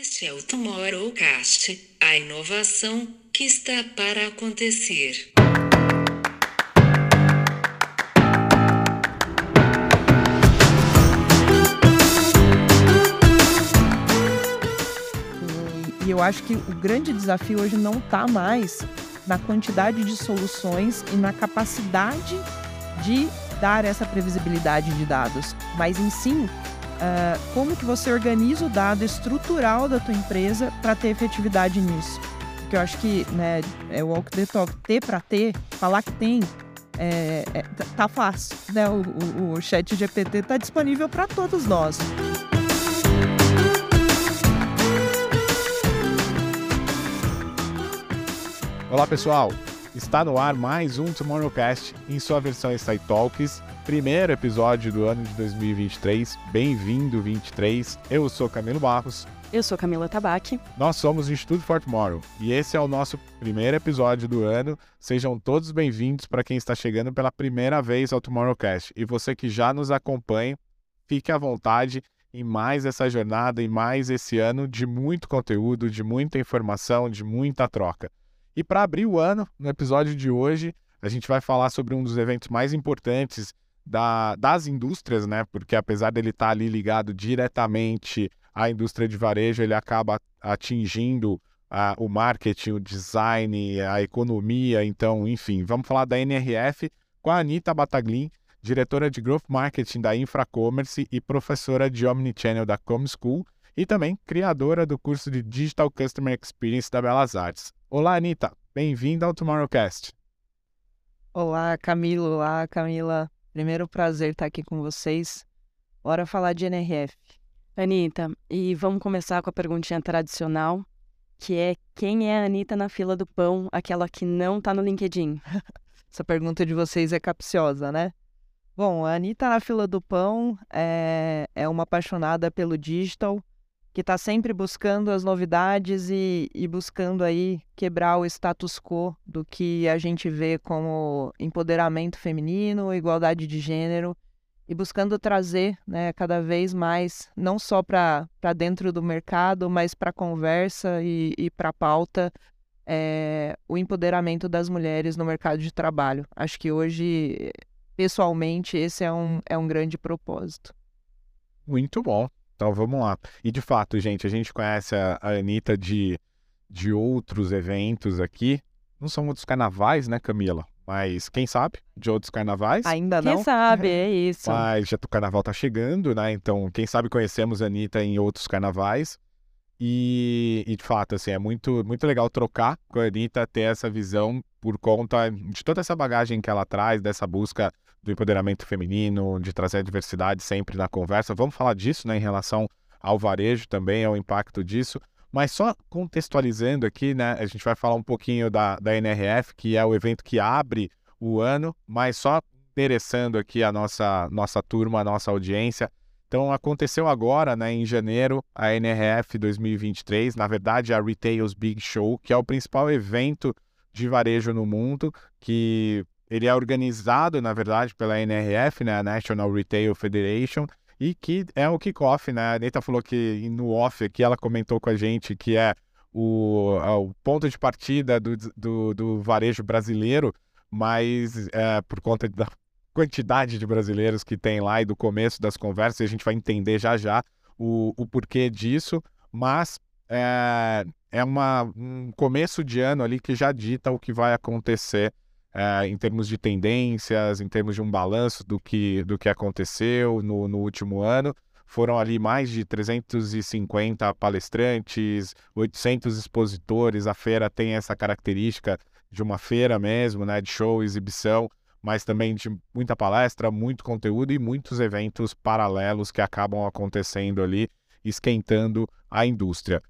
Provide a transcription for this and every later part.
Este é o Tomorrowcast, a inovação que está para acontecer. E eu acho que o grande desafio hoje não está mais na quantidade de soluções e na capacidade de dar essa previsibilidade de dados, mas em sim uh, como que você organiza o dado estrutural da tua empresa para ter efetividade nisso. Porque eu acho que né, é walk the talk, ter para ter, falar que tem, é, é, tá, tá fácil. Né? O, o, o chat GPT está disponível para todos nós. Olá pessoal, está no ar mais um Tomorrowcast em sua versão Insight Talks, primeiro episódio do ano de 2023. Bem-vindo 23. Eu sou Camilo Barros. Eu sou Camila Tabaque. Nós somos o Instituto For Tomorrow e esse é o nosso primeiro episódio do ano. Sejam todos bem-vindos para quem está chegando pela primeira vez ao Tomorrowcast. E você que já nos acompanha, fique à vontade em mais essa jornada e mais esse ano de muito conteúdo, de muita informação, de muita troca. E para abrir o ano, no episódio de hoje, a gente vai falar sobre um dos eventos mais importantes da, das indústrias, né? Porque apesar dele estar tá ali ligado diretamente à indústria de varejo, ele acaba atingindo uh, o marketing, o design, a economia. Então, enfim, vamos falar da NRF com a Anitta Bataglin, diretora de Growth Marketing da Infracommerce e professora de Omnichannel da Com School e também criadora do curso de Digital Customer Experience da Belas Artes. Olá, Anitta. Bem-vinda ao Tomorrowcast. Olá, Camilo. Olá, Camila. Primeiro prazer estar aqui com vocês. Bora falar de NRF. Anitta, e vamos começar com a perguntinha tradicional, que é quem é a Anitta na fila do pão, aquela que não está no LinkedIn? Essa pergunta de vocês é capciosa, né? Bom, a Anitta na fila do pão é, é uma apaixonada pelo digital, que está sempre buscando as novidades e, e, buscando aí quebrar o status quo do que a gente vê como empoderamento feminino, igualdade de gênero e buscando trazer né, cada vez mais, não só para dentro do mercado, mas para a conversa e, e para a pauta, é, o empoderamento das mulheres no mercado de trabalho. Acho que hoje, pessoalmente, esse é um, é um grande propósito. Muito bom. Então vamos lá. E de fato, gente, a gente conhece a, a Anitta de, de outros eventos aqui. Não são outros carnavais, né, Camila? Mas quem sabe de outros carnavais? Ainda não. Quem sabe, é isso. Mas já o carnaval tá chegando, né? Então, quem sabe conhecemos a Anitta em outros carnavais. E, e, de fato, assim, é muito, muito legal trocar com a Anitta, ter essa visão por conta de toda essa bagagem que ela traz, dessa busca do empoderamento feminino, de trazer a diversidade sempre na conversa. Vamos falar disso, né, em relação ao varejo também, ao impacto disso. Mas só contextualizando aqui, né, a gente vai falar um pouquinho da, da NRF, que é o evento que abre o ano, mas só interessando aqui a nossa, nossa turma, a nossa audiência. Então, aconteceu agora, né, em janeiro, a NRF 2023, na verdade, a Retail's Big Show, que é o principal evento de varejo no mundo, que ele é organizado, na verdade, pela NRF, né, a National Retail Federation, e que é o kickoff, né? A Anitta falou que no off aqui ela comentou com a gente que é o, é o ponto de partida do, do, do varejo brasileiro, mas é, por conta da quantidade de brasileiros que tem lá e do começo das conversas, a gente vai entender já já o, o porquê disso, mas é, é uma, um começo de ano ali que já dita o que vai acontecer é, em termos de tendências, em termos de um balanço do que, do que aconteceu no, no último ano. Foram ali mais de 350 palestrantes, 800 expositores. A feira tem essa característica de uma feira mesmo, né, de show, exibição, mas também de muita palestra, muito conteúdo e muitos eventos paralelos que acabam acontecendo ali, esquentando a indústria.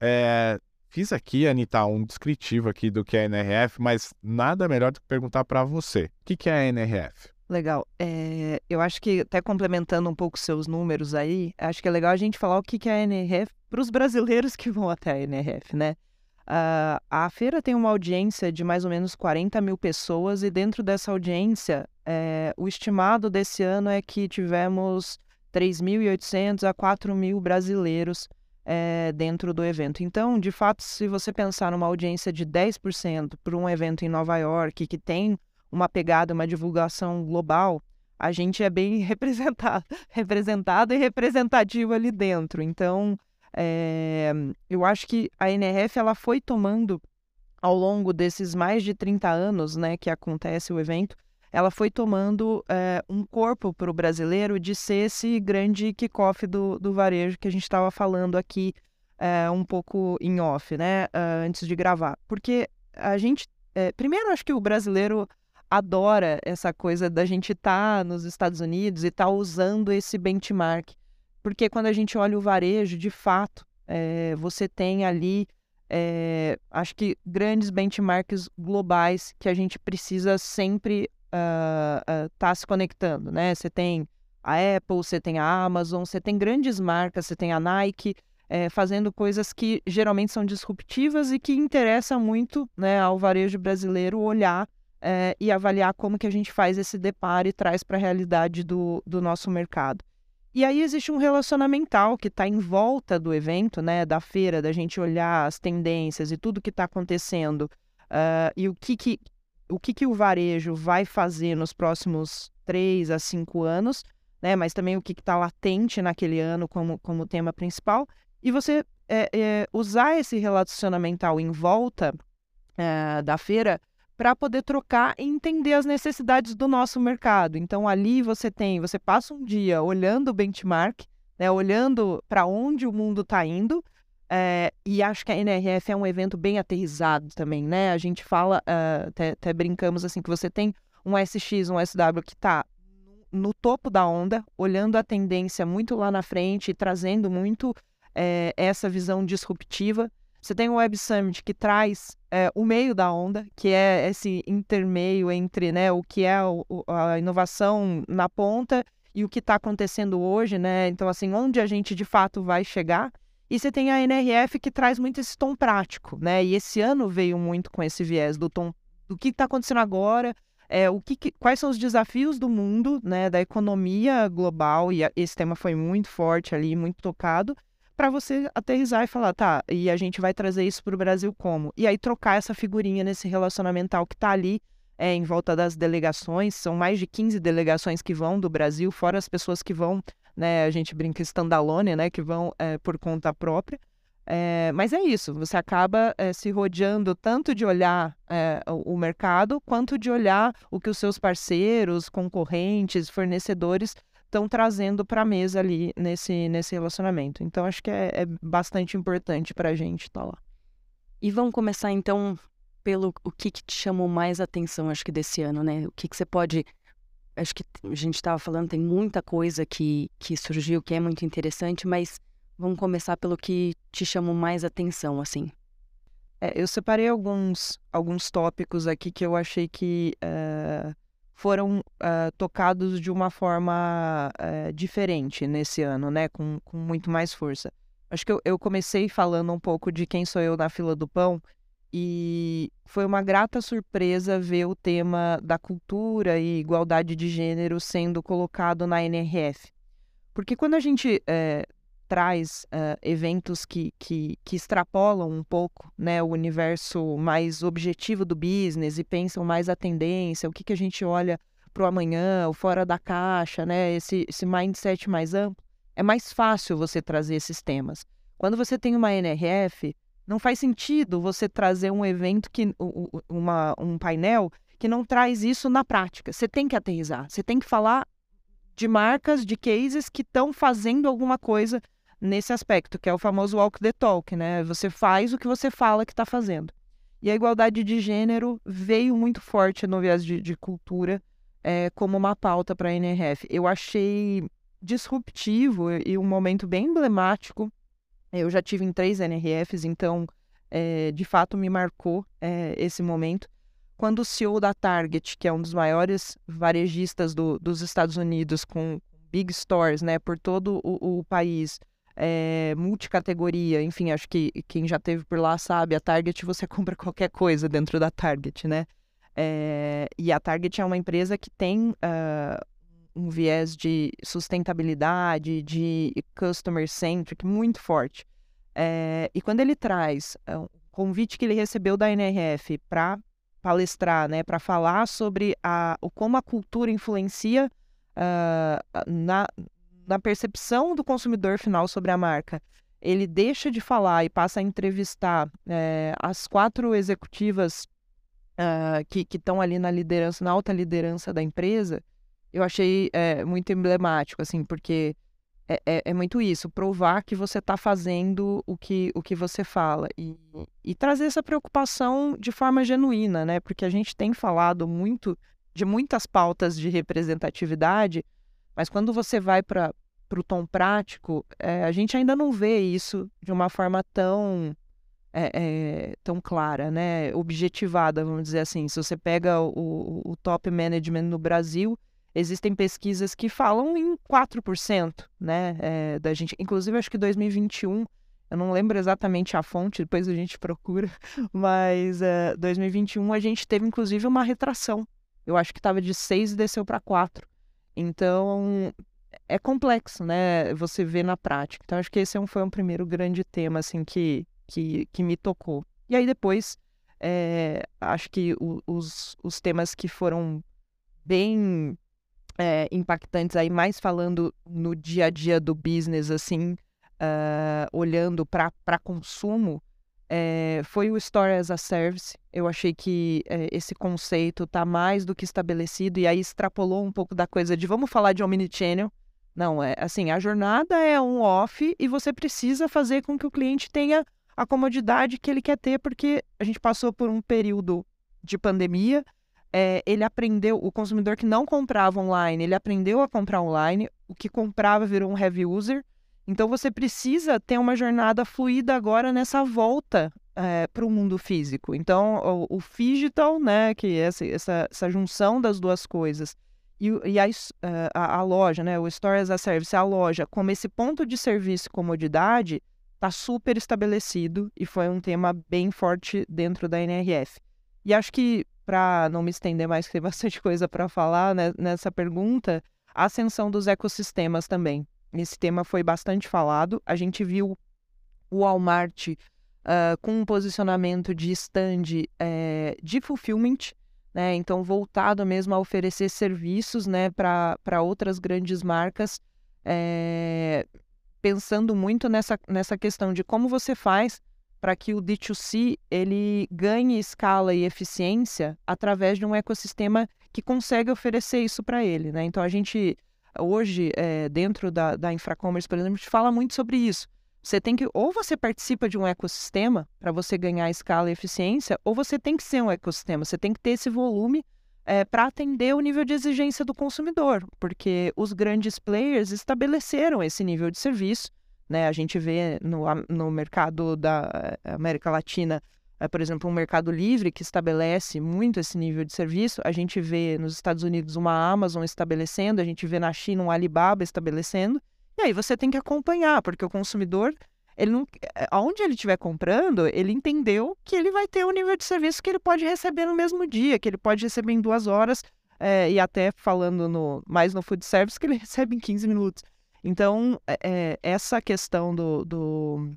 É, Fiz aqui, Anitta, um descritivo aqui do que é a NRF, mas nada melhor do que perguntar para você. O que, que é a NRF? Legal. É, eu acho que, até complementando um pouco seus números aí, acho que é legal a gente falar o que, que é a NRF para os brasileiros que vão até a NRF, né? Uh, a feira tem uma audiência de mais ou menos 40 mil pessoas e dentro dessa audiência, é, o estimado desse ano é que tivemos 3.800 a 4 mil brasileiros é, dentro do evento. Então, de fato, se você pensar numa audiência de 10% para um evento em Nova York que tem uma pegada, uma divulgação global, a gente é bem representado, representado e representativo ali dentro. Então, é, eu acho que a NRF ela foi tomando ao longo desses mais de 30 anos né, que acontece o evento, ela foi tomando é, um corpo para o brasileiro de ser esse grande kickoff do, do varejo que a gente estava falando aqui é, um pouco em off, né, antes de gravar. Porque a gente, é, primeiro, acho que o brasileiro adora essa coisa da gente estar tá nos Estados Unidos e estar tá usando esse benchmark. Porque quando a gente olha o varejo, de fato, você tem ali é, acho que grandes benchmarks globais que a gente precisa sempre estar uh, uh, se conectando, né? Você tem a Apple, você tem a Amazon, você tem grandes marcas, você tem a Nike é, fazendo coisas que geralmente são disruptivas e que interessa muito né, ao varejo brasileiro olhar é, e avaliar como que a gente faz esse deparo e traz para a realidade do, do nosso mercado. E aí existe um relacionamental que está em volta do evento, né, da feira, da gente olhar as tendências e tudo que está acontecendo uh, e o que que o que que o varejo vai fazer nos próximos três a cinco anos, né, mas também o que está latente naquele ano como, como tema principal, e você é, é, usar esse relacionamental em volta é, da feira para poder trocar e entender as necessidades do nosso mercado. Então ali você tem, você passa um dia olhando o benchmark, né, olhando para onde o mundo está indo. É, e acho que a NRF é um evento bem aterrizado também, né? A gente fala, uh, até, até, brincamos assim, que você tem um SX, um SW que está no topo da onda, olhando a tendência muito lá na frente e trazendo muito é, essa visão disruptiva. Você tem o Web Summit que traz é, o meio da onda, que é esse intermeio entre né, o que é o, a inovação na ponta e o que está acontecendo hoje, né? Então, assim, onde a gente de fato vai chegar. E você tem a NRF que traz muito esse tom prático, né? E esse ano veio muito com esse viés do tom do que está acontecendo agora, é, o que, quais são os desafios do mundo, né, da economia global, e esse tema foi muito forte ali, muito tocado, para você aterrizar e falar, tá, e a gente vai trazer isso para o Brasil como? E aí trocar essa figurinha nesse relacionamental que está ali é, em volta das delegações, são mais de 15 delegações que vão do Brasil, fora as pessoas que vão, né, a gente brinca standalone, né, que vão é, por conta própria. É, mas é isso, você acaba é, se rodeando tanto de olhar é, o, mercado, quanto de olhar o que os seus parceiros, concorrentes, fornecedores estão trazendo para a mesa ali nesse, nesse relacionamento. Então, acho que é, é bastante importante para a gente estar tá lá. E vamos começar, então, pelo o que, que te chamou mais atenção, acho que, desse ano, né? O que, que você pode... Acho que a gente estava falando, tem muita coisa que, que surgiu que é muito interessante, mas vamos começar pelo que te chamou mais atenção, assim. É, eu separei alguns, alguns tópicos aqui que eu achei que... Uh foram uh, tocados de uma forma uh, diferente nesse ano, né? Com, com muito mais força. Acho que eu, eu, comecei falando um pouco de quem sou eu na fila do pão e foi uma grata surpresa ver o tema da cultura e igualdade de gênero sendo colocado na NRF. Porque quando a gente é, traz uh, eventos que, que, que, extrapolam um pouco né, o universo mais objetivo do business e pensam mais a tendência, o que, que a gente olha para o amanhã, o fora da caixa, né, esse, esse mindset mais amplo, é mais fácil você trazer esses temas. Quando você tem uma NRF, não faz sentido você trazer um evento, que uma, um painel que não traz isso na prática. Você tem que aterrizar, você tem que falar de marcas, de cases que estão fazendo alguma coisa nesse aspecto, que é o famoso walk the talk, né? Você faz o que você fala que está fazendo. E a igualdade de gênero veio muito forte no viés de, de cultura é, como uma pauta para a NRF. Eu achei disruptivo e um momento bem emblemático. Eu já tive em três NRFs, então é, de fato me marcou é, esse momento. Quando o CEO da Target, que é um dos maiores varejistas do, dos Estados Unidos, com big stores né, por todo o, o país, é, multicategoria, enfim, acho que quem já teve por lá sabe, a Target você compra qualquer coisa dentro da Target, né? É, e a Target é uma empresa que tem uh, um viés de sustentabilidade, de customer centric muito forte. É, e quando ele traz o um convite que ele recebeu da NRF para palestrar, né, para falar sobre a, o, como a cultura influencia uh, na, na percepção do consumidor final sobre a marca, ele deixa de falar e passa a entrevistar é, as quatro executivas uh, que estão ali na liderança, na alta liderança da empresa, eu achei é, muito emblemático, assim, porque é, é, é, muito isso, provar que você está fazendo o que, o que você fala e, e trazer essa preocupação de forma genuína, né? Porque a gente tem falado muito de muitas pautas de representatividade, mas quando você vai para o tom prático, é, a gente ainda não vê isso de uma forma tão é, é, tão clara, né? objetivada, vamos dizer assim. Se você pega o, o, top management no Brasil, existem pesquisas que falam em 4%, né? É, da gente, inclusive, acho que 2021, eu não lembro exatamente a fonte, depois a gente procura, mas 2021 a gente teve, inclusive, uma retração. Eu acho que estava de 6 e desceu para 4. Então, é complexo, né? Você vê na prática. Então, acho que esse é foi um primeiro grande tema, assim, que, que, que me tocou. E aí, depois, é, acho que os, os temas que foram bem é, impactantes aí, mais falando no dia a dia do business, assim, uh, olhando para consumo, é, foi o Store as a Service. Eu achei que é, esse conceito está mais do que estabelecido e aí extrapolou um pouco da coisa de vamos falar de omnichannel. Não, é assim, a jornada é um off e você precisa fazer com que o cliente tenha a comodidade que ele quer ter, porque a gente passou por um período de pandemia, é, ele aprendeu, o consumidor que não comprava online, ele aprendeu a comprar online, o que comprava virou um heavy user, então você precisa ter uma jornada fluida agora nessa volta é, para o mundo físico. Então o, o digital, né, que é essa, essa, essa junção das duas coisas, e, e a, eh, a, a, loja, né, o Store as a Service, a loja, como esse ponto de serviço e comodidade, está super estabelecido e foi um tema bem forte dentro da NRF. E acho que, para não me estender mais, que tem bastante coisa para falar né, nessa pergunta, a ascensão dos ecossistemas também. Esse tema foi bastante falado. A gente viu o Walmart uh, com um posicionamento de stand é, de fulfillment, né? Então, voltado mesmo a oferecer serviços né, para outras grandes marcas, é, pensando muito nessa, nessa questão de como você faz para que o D2C ele ganhe escala e eficiência através de um ecossistema que consegue oferecer isso para ele. Né? Então, a gente hoje, é, dentro da, da Infracommerce, por exemplo, a gente fala muito sobre isso. Você tem que, ou você participa de um ecossistema para você ganhar escala e eficiência, ou você tem que ser um ecossistema, você tem que ter esse volume é, para atender o nível de exigência do consumidor, porque os grandes players estabeleceram esse nível de serviço. Né? A gente vê no, no mercado da América Latina é, por exemplo, um mercado livre que estabelece muito esse nível de serviço. A gente vê nos Estados Unidos uma Amazon estabelecendo, a gente vê na China um Alibaba estabelecendo. E aí você tem que acompanhar, porque o consumidor, ele não, é, aonde ele estiver comprando, ele entendeu que ele vai ter um nível de serviço que ele pode receber no mesmo dia, que ele pode receber em duas horas, é, e até falando no, mais no food service, que ele recebe em 15 minutos. Então, é, é essa questão do, do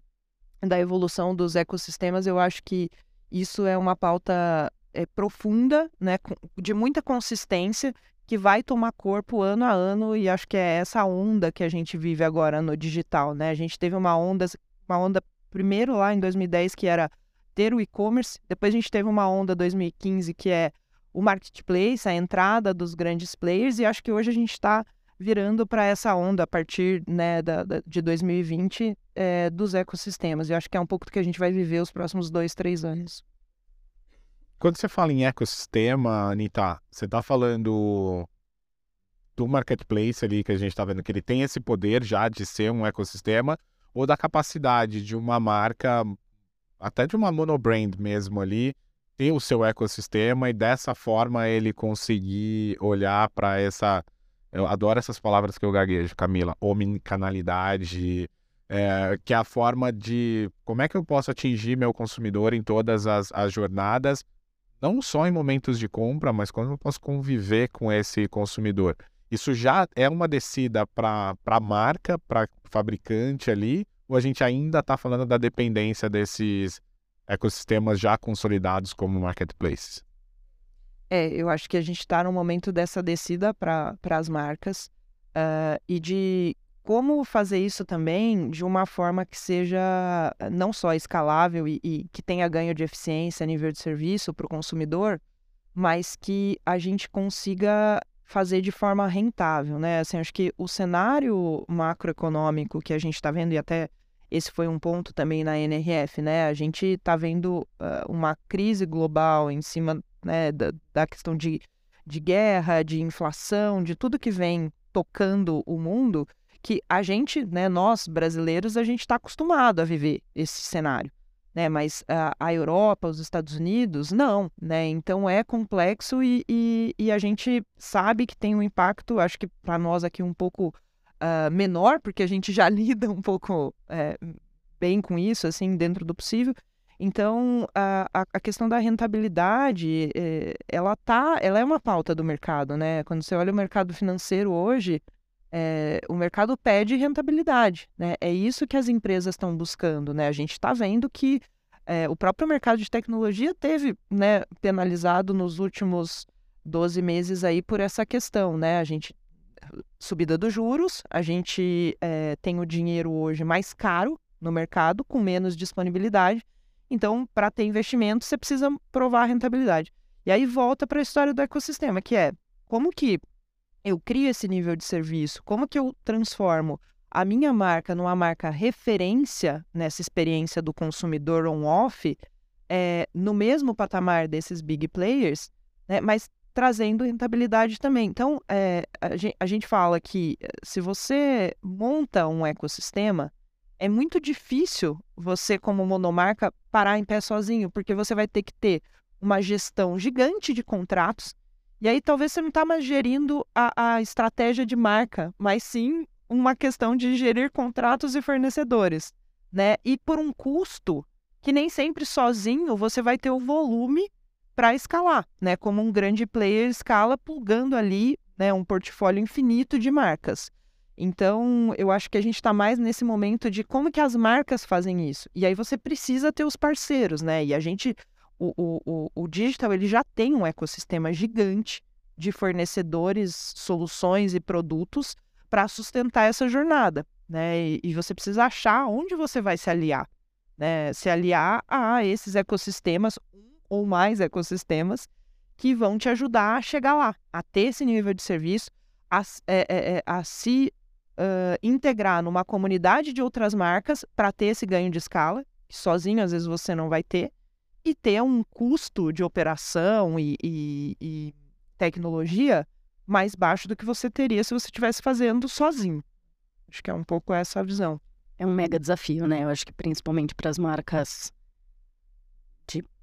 da evolução dos ecossistemas, eu acho que isso é uma pauta é, profunda, né, de muita consistência, que vai tomar corpo ano a ano, e acho que é essa onda que a gente vive agora no digital. Né? A gente teve uma onda, uma onda primeiro lá em 2010, que era ter o e-commerce, depois a gente teve uma onda 2015, que é o marketplace, a entrada dos grandes players, e acho que hoje a gente está virando para essa onda a partir né, da, da de 2020 é, dos ecossistemas. E acho que é um pouco do que a gente vai viver os próximos dois, três anos. Quando você fala em ecossistema, Anitta, você está falando do marketplace ali que a gente está vendo que ele tem esse poder já de ser um ecossistema ou da capacidade de uma marca, até de uma monobrand mesmo ali, ter o seu ecossistema e dessa forma ele conseguir olhar para essa eu adoro essas palavras que eu gaguejo, Camila. Omnicanalidade, é, que é a forma de como é que eu posso atingir meu consumidor em todas as, as jornadas, não só em momentos de compra, mas como eu posso conviver com esse consumidor. Isso já é uma descida para a marca, para fabricante ali, ou a gente ainda está falando da dependência desses ecossistemas já consolidados como marketplaces? É, eu acho que a gente está no momento dessa descida para as marcas uh, e de como fazer isso também de uma forma que seja ah, não só escalável e, e que tenha ganho de eficiência a nível de serviço para o consumidor, mas que a gente consiga fazer de forma rentável, né? Assim, acho que o cenário macroeconômico que a gente está vendo, e até esse foi um ponto também na NRF, né? A gente está vendo uh, uma crise global em cima né, da, da questão de, de guerra, de inflação, de tudo que vem tocando o mundo, que a gente, né, nós brasileiros, a gente está acostumado a viver esse cenário. Né, mas a, a, Europa, os Estados Unidos, não, né? Então é complexo e, e, e, a gente sabe que tem um impacto, acho que para nós aqui um pouco uh, menor, porque a gente já lida um pouco é, bem com isso, assim, dentro do possível, então, a, a questão da rentabilidade, é, ela tá, ela é uma pauta do mercado, né? Quando você olha o mercado financeiro hoje, é, o mercado pede rentabilidade, né? É isso que as empresas estão buscando, né? A gente está vendo que é, o próprio mercado de tecnologia teve, né, penalizado nos últimos 12 meses aí por essa questão, né? A gente subida dos juros, a gente é, tem o dinheiro hoje mais caro no mercado, com menos disponibilidade, então, para ter investimento, você precisa provar a rentabilidade. E aí volta para a história do ecossistema, que é como que eu crio esse nível de serviço, como que eu transformo a minha marca numa marca referência nessa experiência do consumidor on-off, é, no mesmo patamar desses big players, né, mas trazendo rentabilidade também. Então, é, a, gente, fala que eh, se você monta um ecossistema, é muito difícil você, como monomarca, parar em pé sozinho, porque você vai ter que ter uma gestão gigante de contratos. E aí talvez você não está mais gerindo a, a estratégia de marca, mas sim uma questão de gerir contratos e fornecedores, né? E por um custo que nem sempre sozinho você vai ter o volume para escalar, né? Como um grande player escala plugando ali, né, um portfólio infinito de marcas. Então, eu acho que a gente está mais nesse momento de como que as marcas fazem isso. E aí você precisa ter os parceiros, né? E a gente, o, o, o, digital, ele já tem um ecossistema gigante de fornecedores, soluções e produtos para sustentar essa jornada, né? E, e, você precisa achar onde você vai se aliar, né? Se aliar a esses ecossistemas, ou mais ecossistemas, que vão te ajudar a chegar lá, a ter esse nível de serviço, a, é, é, é a se uh, integrar numa comunidade de outras marcas para ter esse ganho de escala, que sozinho às vezes você não vai ter, e ter um custo de operação e, e, e tecnologia mais baixo do que você teria se você estivesse fazendo sozinho. Acho que é um pouco essa a visão. É um mega desafio, né? Eu acho que principalmente para as marcas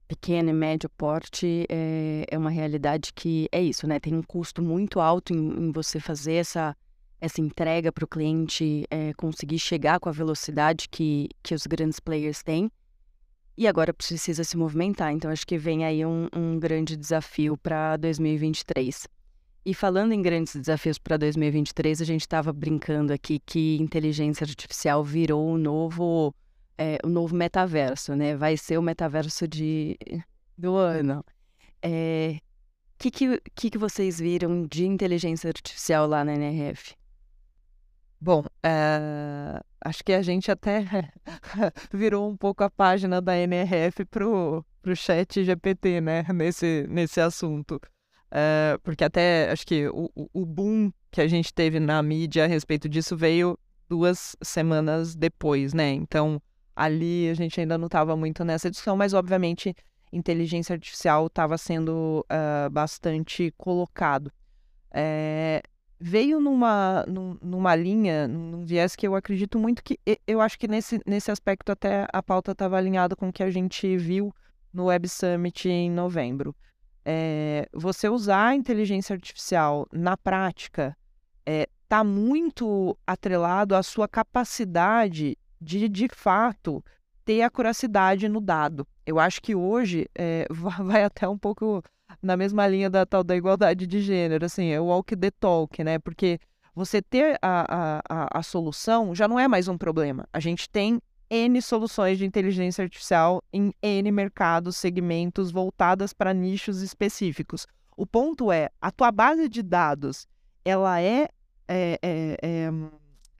pequeno e médio porte, é, é uma realidade que é isso, né? Tem um custo muito alto em, em você fazer essa essa entrega para o cliente é, conseguir chegar com a velocidade que, que os grandes players têm. E agora precisa se movimentar. Então, acho que vem aí um, um grande desafio para 2023. E falando em grandes desafios para 2023, a gente estava brincando aqui que inteligência artificial virou o novo, é, o novo metaverso, né? Vai ser o metaverso de, do ano. O é, que, que, que, que vocês viram de inteligência artificial lá na NRF? Bom, eh, acho que a gente até virou um pouco a página da NRF pro, pro chat GPT, né, nesse, nesse assunto. Eh, porque até acho que o, o boom que a gente teve na mídia a respeito disso veio duas semanas depois, né? Então, ali a gente ainda não estava muito nessa discussão, mas obviamente inteligência artificial estava sendo uh, bastante colocado. É, veio numa, numa linha, num viés que eu acredito muito que. Eu acho que nesse, nesse aspecto até a pauta estava alinhada com o que a gente viu no Web Summit em novembro. É, você usar a inteligência artificial na prática está é, muito atrelado à sua capacidade de, de fato, ter acuracidade no dado. Eu acho que hoje é, vai até um pouco na mesma linha da tal da igualdade de gênero, assim, é o walk the talk, né? Porque você ter a, a, a, solução já não é mais um problema. A gente tem N soluções de inteligência artificial em N mercados, segmentos voltadas para nichos específicos. O ponto é, a tua base de dados, ela é, é, é, é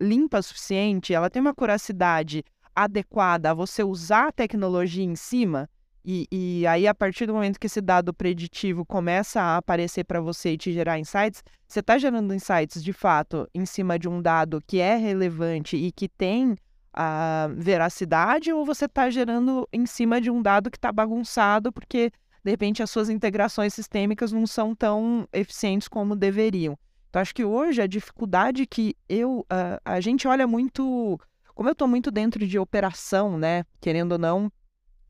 limpa o suficiente, ela tem uma curacidade adequada a você usar a tecnologia em cima, e, e, aí, a partir do momento que esse dado preditivo começa a aparecer para você e te gerar insights, você está gerando insights de fato em cima de um dado que é relevante e que tem a veracidade, ou você está gerando em cima de um dado que está bagunçado porque, de repente, as suas integrações sistêmicas não são tão eficientes como deveriam. Então, acho que hoje a dificuldade que eu. Uh, a gente olha muito. Como eu estou muito dentro de operação, né? Querendo ou não,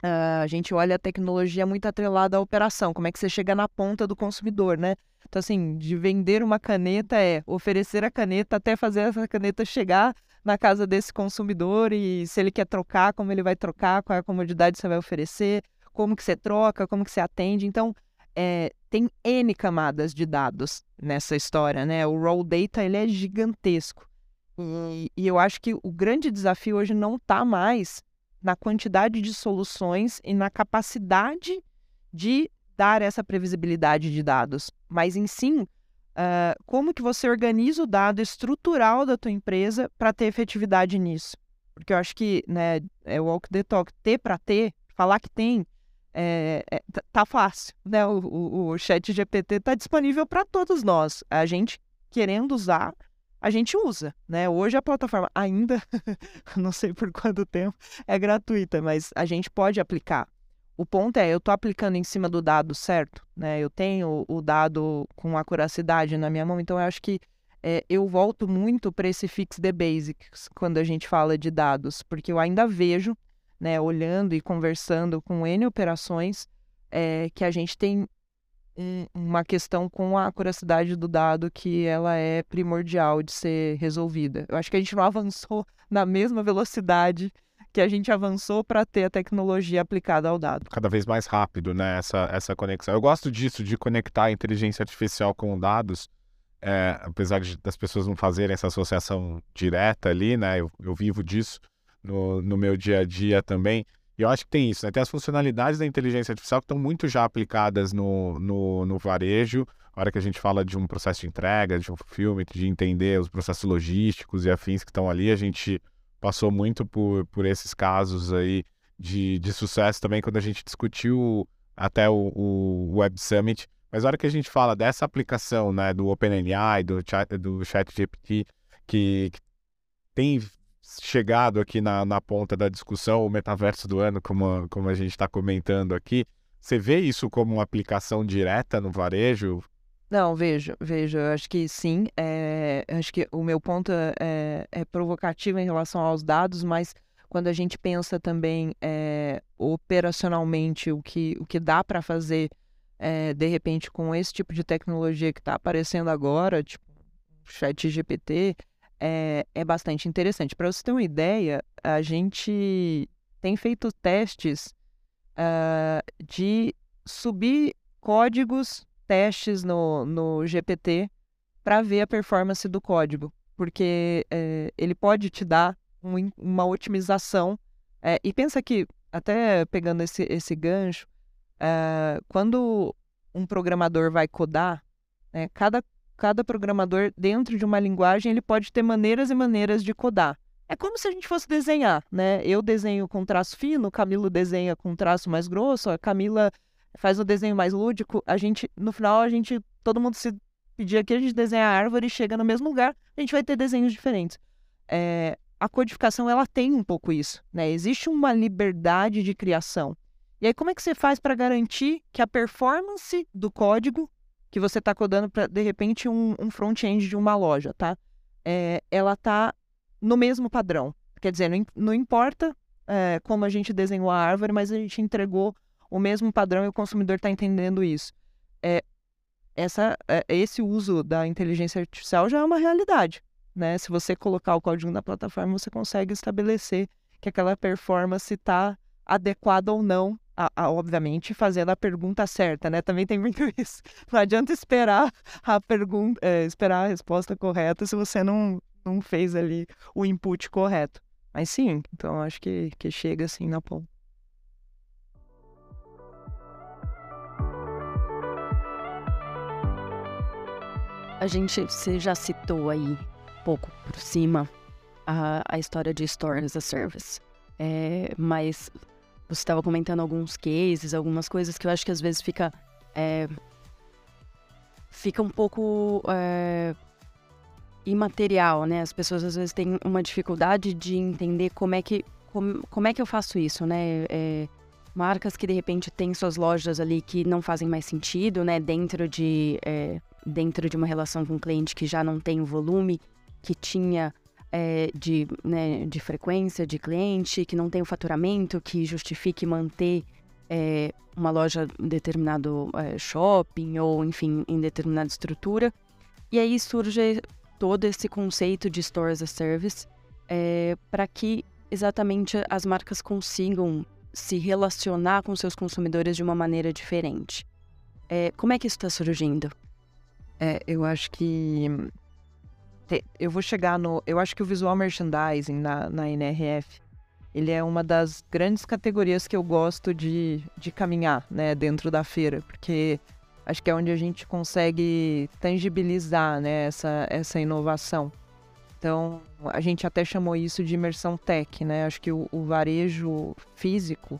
Uh, a gente olha a tecnologia muito atrelada à operação, como é que você chega na ponta do consumidor, né? Então, assim, de vender uma caneta é oferecer a caneta até fazer essa caneta chegar na casa desse consumidor e se ele quer trocar, como ele vai trocar, qual é a comodidade você vai oferecer, como que você troca, como que você atende. Então, é, tem N camadas de dados nessa história, né? O raw data, ele é gigantesco. E, e eu acho que o grande desafio hoje não está mais na quantidade de soluções e na capacidade de dar essa previsibilidade de dados, mas em sim, uh, como que você organiza o dado estrutural da tua empresa para ter efetividade nisso. Porque eu acho que né, é walk the talk, ter para ter, falar que tem, é, é, tá fácil. Né? O, o, o chat GPT está disponível para todos nós. A gente querendo usar, a gente usa, né? Hoje a plataforma ainda, não sei por quanto tempo, é gratuita, mas a gente pode aplicar. O ponto é, eu estou aplicando em cima do dado certo, né? Eu tenho o dado com acuracidade na minha mão, então eu acho que é, eu volto muito para esse fix the basics quando a gente fala de dados, porque eu ainda vejo, né, olhando e conversando com N operações, é, que a gente tem um, uma questão com a curiosidade do dado que ela é primordial de ser resolvida. Eu acho que a gente não avançou na mesma velocidade que a gente avançou para ter a tecnologia aplicada ao dado. Cada vez mais rápido, né? Essa, essa conexão. Eu gosto disso, de conectar a inteligência artificial com dados, é, apesar de, das pessoas não fazerem essa associação direta ali, né? Eu, eu vivo disso no, no meu dia a dia também. E eu acho que tem isso, né? Tem as funcionalidades da inteligência artificial que estão muito já aplicadas no, no, no varejo. A hora que a gente fala de um processo de entrega, de um filme, de entender os processos logísticos e afins que estão ali, a gente passou muito por, por esses casos aí de, de sucesso também quando a gente discutiu até o, o Web Summit. Mas a hora que a gente fala dessa aplicação, né, do OpenAI, do, do ChatGPT, que, que tem chegado aqui na, na ponta da discussão, o metaverso do ano, como, como a gente está comentando aqui, você vê isso como uma aplicação direta no varejo? Não, vejo, vejo. Eu acho que sim. É, acho que o meu ponto é, é, provocativo em relação aos dados, mas quando a gente pensa também é, operacionalmente o que, o que dá para fazer, é, de repente, com esse tipo de tecnologia que está aparecendo agora, tipo chat GPT, é, é bastante interessante. Para você ter uma ideia, a gente tem feito testes uh, de subir códigos, testes no, no GPT para ver a performance do código, porque é, ele pode te dar um, uma otimização. É, e pensa que, até pegando esse, esse gancho, é, quando um programador vai codar, né, cada cada programador, dentro de uma linguagem, ele pode ter maneiras e maneiras de codar. É como se a gente fosse desenhar, né? Eu desenho com traço fino, Camilo desenha com traço mais grosso, a Camila faz o desenho mais lúdico. A gente, no final, a gente, todo mundo se pedir aqui, a gente desenha a árvore e chega no mesmo lugar, a gente vai ter desenhos diferentes. É, a codificação, ela tem um pouco isso, né? Existe uma liberdade de criação. E aí, como é que você faz para garantir que a performance do código que você está codando para, de repente, um, um front-end de uma loja, tá? É, ela está no mesmo padrão. Quer dizer, não, não importa é, como a gente desenhou a árvore, mas a gente entregou o mesmo padrão e o consumidor está entendendo isso. É, essa, é, esse uso da inteligência artificial já é uma realidade. Né? Se você colocar o código na plataforma, você consegue estabelecer que aquela performance está adequada ou não a, a, obviamente, fazendo a pergunta certa, né? Também tem muito isso. Não adianta esperar a pergunta, é, esperar a resposta correta se você não, não fez ali o input correto. Mas sim, então acho que, que chega assim na ponta. A gente, você já citou aí um pouco por cima a, a história de Store as a Service. É, mas você estava comentando alguns cases, algumas coisas que eu acho que às vezes fica. É, fica um pouco é, imaterial, né? As pessoas às vezes têm uma dificuldade de entender como é que, como, como é que eu faço isso, né? É, marcas que de repente têm suas lojas ali que não fazem mais sentido, né? Dentro de, é, dentro de uma relação com um cliente que já não tem o volume que tinha é, de, né, de frequência de cliente, que não tem o faturamento que justifique manter é, uma loja em determinado é, shopping ou, enfim, em determinada estrutura. E aí surge todo esse conceito de Store as a Service para que exatamente as marcas consigam se relacionar com seus consumidores de uma maneira diferente. como é que isso está surgindo? É, eu acho que eu vou chegar no. Eu acho que o visual merchandising na, na NRF ele é uma das grandes categorias que eu gosto de, de caminhar né, dentro da feira, porque acho que é onde a gente consegue tangibilizar né, essa, essa inovação. Então, a gente até chamou isso de imersão tech, né? Acho que o, o varejo físico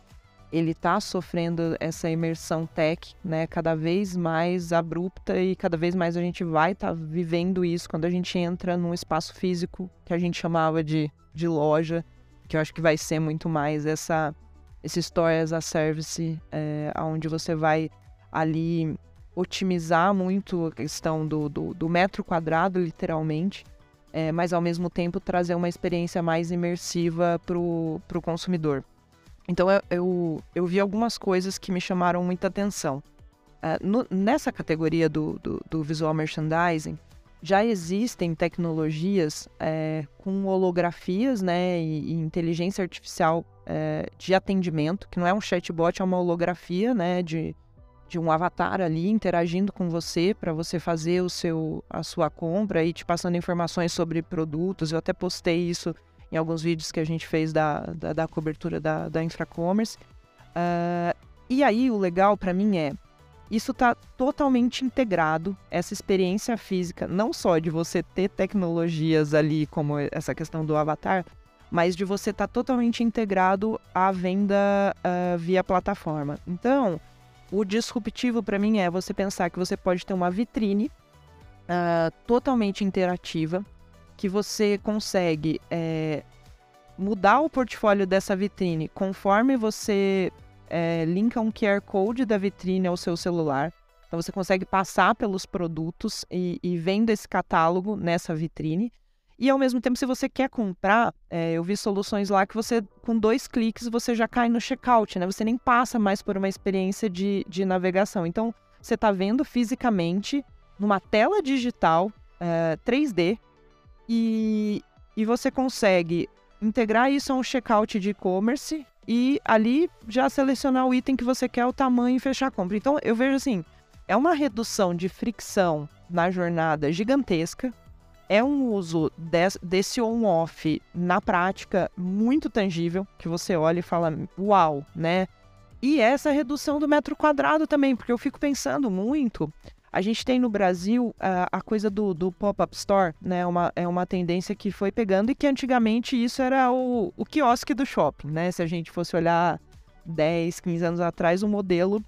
ele está sofrendo essa imersão tech, né, cada vez mais abrupta e cada vez mais a gente vai estar tá vivendo isso quando a gente entra num espaço físico que a gente chamava de, de loja, que eu acho que vai ser muito mais essa esse store as a service, é, onde você vai ali otimizar muito a questão do, do, do metro quadrado, literalmente, é, mas ao mesmo tempo trazer uma experiência mais imersiva para o consumidor. Então eu, eu, eu, vi algumas coisas que me chamaram muita atenção. Uh, no, nessa categoria do, do, do, visual merchandising, já existem tecnologias é, com holografias né, e, e inteligência artificial é, de atendimento, que não é um chatbot, é uma holografia né, de, de um avatar ali interagindo com você para você fazer o seu, a sua compra e te passando informações sobre produtos. Eu até postei isso em alguns vídeos que a gente fez da, da, da cobertura da, da Infracommerce. Uh, e aí, o legal para mim é, isso está totalmente integrado, essa experiência física, não só de você ter tecnologias ali, como essa questão do avatar, mas de você estar tá totalmente integrado à venda uh, via plataforma. Então, o disruptivo para mim é você pensar que você pode ter uma vitrine uh, totalmente interativa, que você consegue é, mudar o portfólio dessa vitrine conforme você é, linka um QR Code da vitrine ao seu celular. Então você consegue passar pelos produtos e, e vendo esse catálogo nessa vitrine. E ao mesmo tempo, se você quer comprar, é, eu vi soluções lá que você, com dois cliques, você já cai no checkout, né? Você nem passa mais por uma experiência de, de navegação. Então, você está vendo fisicamente numa tela digital é, 3D e, e você consegue integrar isso a um checkout de e-commerce e ali já selecionar o item que você quer, o tamanho e fechar a compra. Então eu vejo assim, é uma redução de fricção na jornada gigantesca. É um uso des, desse on-off na prática muito tangível, que você olha e fala, uau, né? E essa redução do metro quadrado também, porque eu fico pensando muito a gente tem no Brasil a, a coisa do, do pop-up store, né? Uma, é uma tendência que foi pegando e que antigamente isso era o, o quiosque do shopping, né? Se a gente fosse olhar 10, 15 anos atrás, o modelo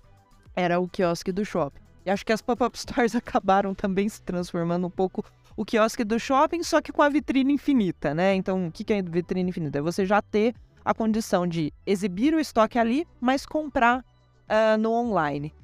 era o quiosque do shopping. E acho que as pop-up stores acabaram também se transformando um pouco o quiosque do shopping, só que com a vitrine infinita, né? Então, o que é vitrine infinita? É você já ter a condição de exibir o estoque ali, mas comprar uh, no online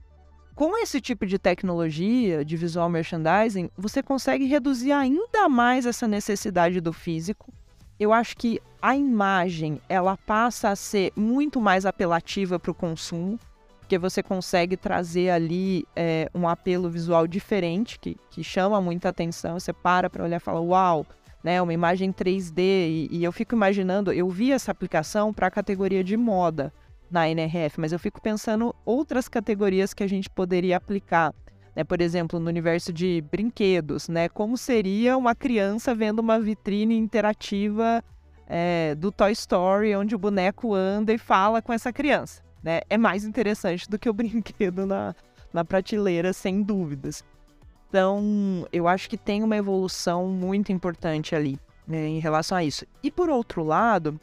com esse tipo de tecnologia de visual merchandising, você consegue reduzir ainda mais essa necessidade do físico. Eu acho que a imagem ela passa a ser muito mais apelativa para o consumo, porque você consegue trazer ali é, um apelo visual diferente que, que chama muita atenção. Você para para olhar e fala, uau, né, uma imagem 3D. E, e eu fico imaginando, eu vi essa aplicação para a categoria de moda na NRF, mas eu fico pensando outras categorias que a gente poderia aplicar. Né? Por exemplo, no universo de brinquedos, né? Como seria uma criança vendo uma vitrine interativa é, do Toy Story, onde o boneco anda e fala com essa criança? Né? É mais interessante do que o brinquedo na, na prateleira, sem dúvidas. Então, eu acho que tem uma evolução muito importante ali né, em relação a isso. E por outro lado,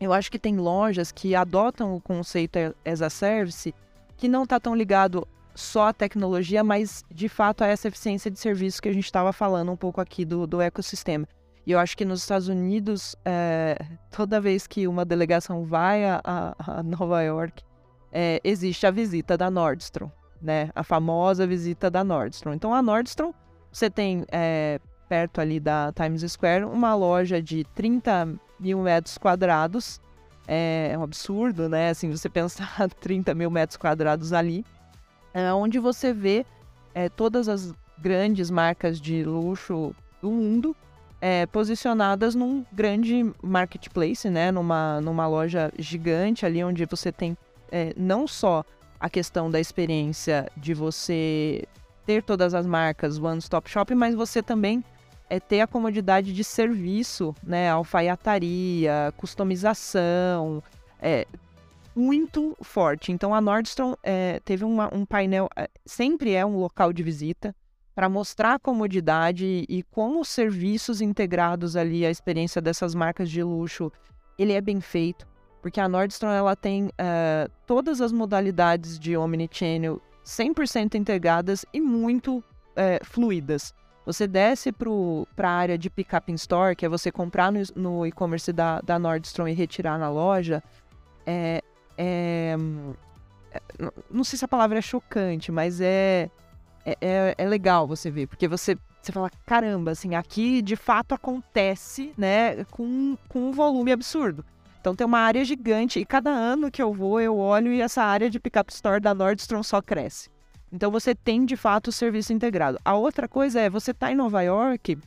eu acho que tem lojas que adotam o conceito as a service que não está tão ligado só à tecnologia, mas de fato a essa eficiência de serviço que a gente estava falando um pouco aqui do, do ecossistema. E eu acho que nos Estados Unidos, é, toda vez que uma delegação vai a, a, Nova York, é, existe a visita da Nordstrom, né? A famosa visita da Nordstrom. Então a Nordstrom, você tem é, perto ali da Times Square uma loja de 30 mil metros quadrados. É, é um absurdo, né? Assim, você pensar 30 mil metros quadrados ali, é, onde você vê é, todas as grandes marcas de luxo do mundo é, posicionadas num grande marketplace, né? Numa, numa loja gigante ali, onde você tem é, não só a questão da experiência de você ter todas as marcas One Stop Shop, mas você também é ter a comodidade de serviço, né? Alfaiataria, customização, é muito forte. Então a Nordstrom é, teve uma, um painel, é, sempre é um local de visita para mostrar a comodidade e como os serviços integrados ali à experiência dessas marcas de luxo, ele é bem feito, porque a Nordstrom ela tem uh, todas as modalidades de omnichannel 100% integradas e muito uh, fluidas. Você desce para a área de pick-up in store, que é você comprar no, no e-commerce da, da Nordstrom e retirar na loja. É, é, não sei se a palavra é chocante, mas é, é, é, é legal você ver, porque você, você fala, caramba, assim, aqui de fato acontece, né, com, com um volume absurdo. Então tem uma área gigante e cada ano que eu vou, eu olho e essa área de pick-up store da Nordstrom só cresce. Então você tem de fato o serviço integrado. A outra coisa é, você está em Nova York,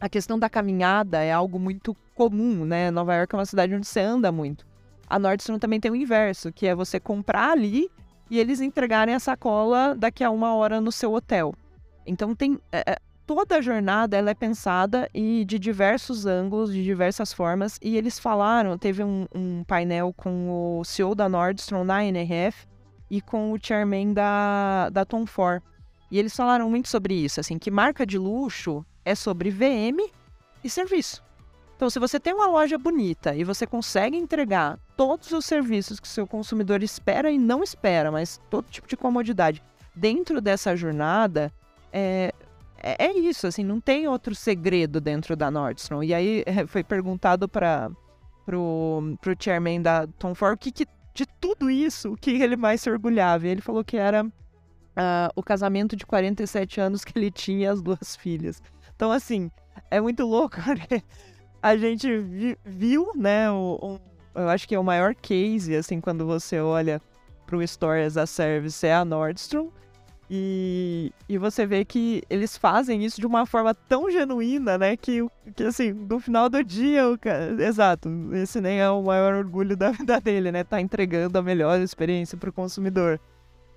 a questão da caminhada é algo muito comum, né? Nova York é uma cidade onde você anda muito. A Nordstrom também tem o inverso, que é você comprar ali e eles entregarem a sacola daqui a uma hora no seu hotel. Então tem é, é toda a jornada ela é pensada e de diversos ângulos, de diversas formas. E eles falaram, teve um, um painel com o CEO da Nordstrom na NRF e com o chairman da, da Tom Ford. E eles falaram muito sobre isso, assim, que marca de luxo é sobre VM e serviço. Então, se você tem uma loja bonita e você consegue entregar todos os serviços que o seu consumidor espera e não espera, mas todo tipo de comodidade dentro dessa jornada, é, é, é isso, assim, não tem outro segredo dentro da Nordstrom. E aí foi perguntado para pro, pro chairman da Tom Ford o que, que de tudo isso, o que ele mais se orgulhava. E ele falou que era uh, o casamento de 47 anos que ele tinha e as duas filhas. Então, assim, é muito louco, né? A gente vi, viu, né, o, um, eu acho que é o maior case, assim, quando você olha para o Store as a Service, é a Nordstrom. E, e você vê que eles fazem isso de uma forma tão genuína, né? Que, que assim, no final do dia, o cara, exato, esse nem é o maior orgulho da vida dele, né? Tá entregando a melhor experiência para o consumidor.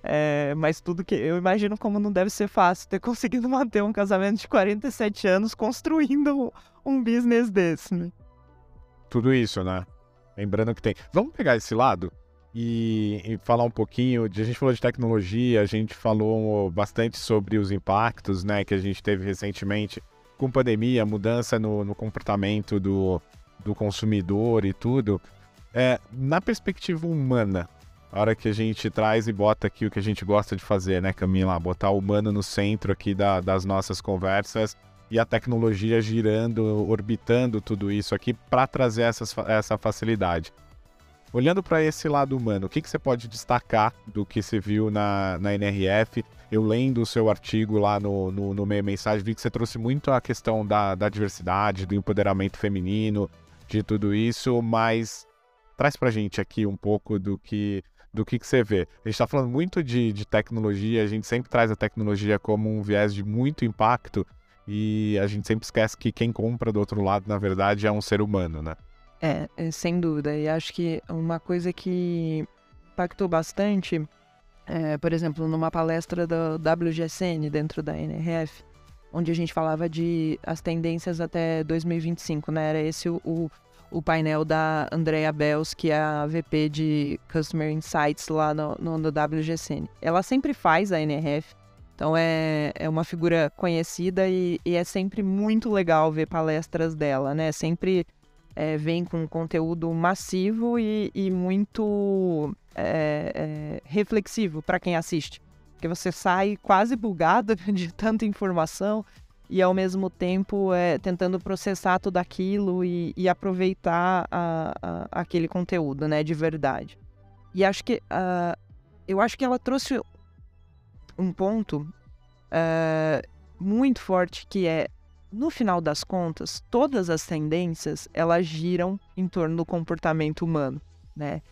É, mas tudo que. Eu imagino como não deve ser fácil ter conseguido manter um casamento de 47 anos construindo um, business desse, né? Tudo isso, né? Lembrando que tem. Vamos pegar esse lado? E, e, falar um pouquinho. De, a gente falou de tecnologia, a gente falou bastante sobre os impactos né, que a gente teve recentemente com pandemia, mudança no, no comportamento do, do consumidor e tudo. É, na perspectiva humana, a hora que a gente traz e bota aqui o que a gente gosta de fazer, né, Camila? Botar o humano no centro aqui da, das nossas conversas e a tecnologia girando, orbitando tudo isso aqui para trazer essas, essa facilidade. Olhando para esse lado humano, o que, que você pode destacar do que você viu na, na NRF? Eu lendo o seu artigo lá no, no, no meio mensagem, vi que você trouxe muito a questão da, da diversidade, do empoderamento feminino, de tudo isso, mas traz para a gente aqui um pouco do que do que, que você vê. A gente está falando muito de, de tecnologia, a gente sempre traz a tecnologia como um viés de muito impacto e a gente sempre esquece que quem compra do outro lado, na verdade, é um ser humano, né? É, é, sem dúvida. E acho que uma coisa que impactou bastante, é, por exemplo, numa palestra do WGSN dentro da NRF, onde a gente falava de as tendências até 2025, né? Era esse o, o, o painel da Andrea Bells, que é a VP de Customer Insights lá no, no, no WGSN. Ela sempre faz a NRF, então é, é uma figura conhecida e, e, é sempre muito legal ver palestras dela, né? Sempre é, vem com conteúdo massivo e, e muito é, é, reflexivo para quem assiste. Porque você sai quase bugado de tanta informação e ao mesmo tempo é, tentando processar tudo aquilo e, e aproveitar a, a, aquele conteúdo, né, de verdade. E acho que uh, eu acho que ela trouxe um ponto uh, muito forte que é no final das contas, todas as tendências elas giram em torno do comportamento humano, né?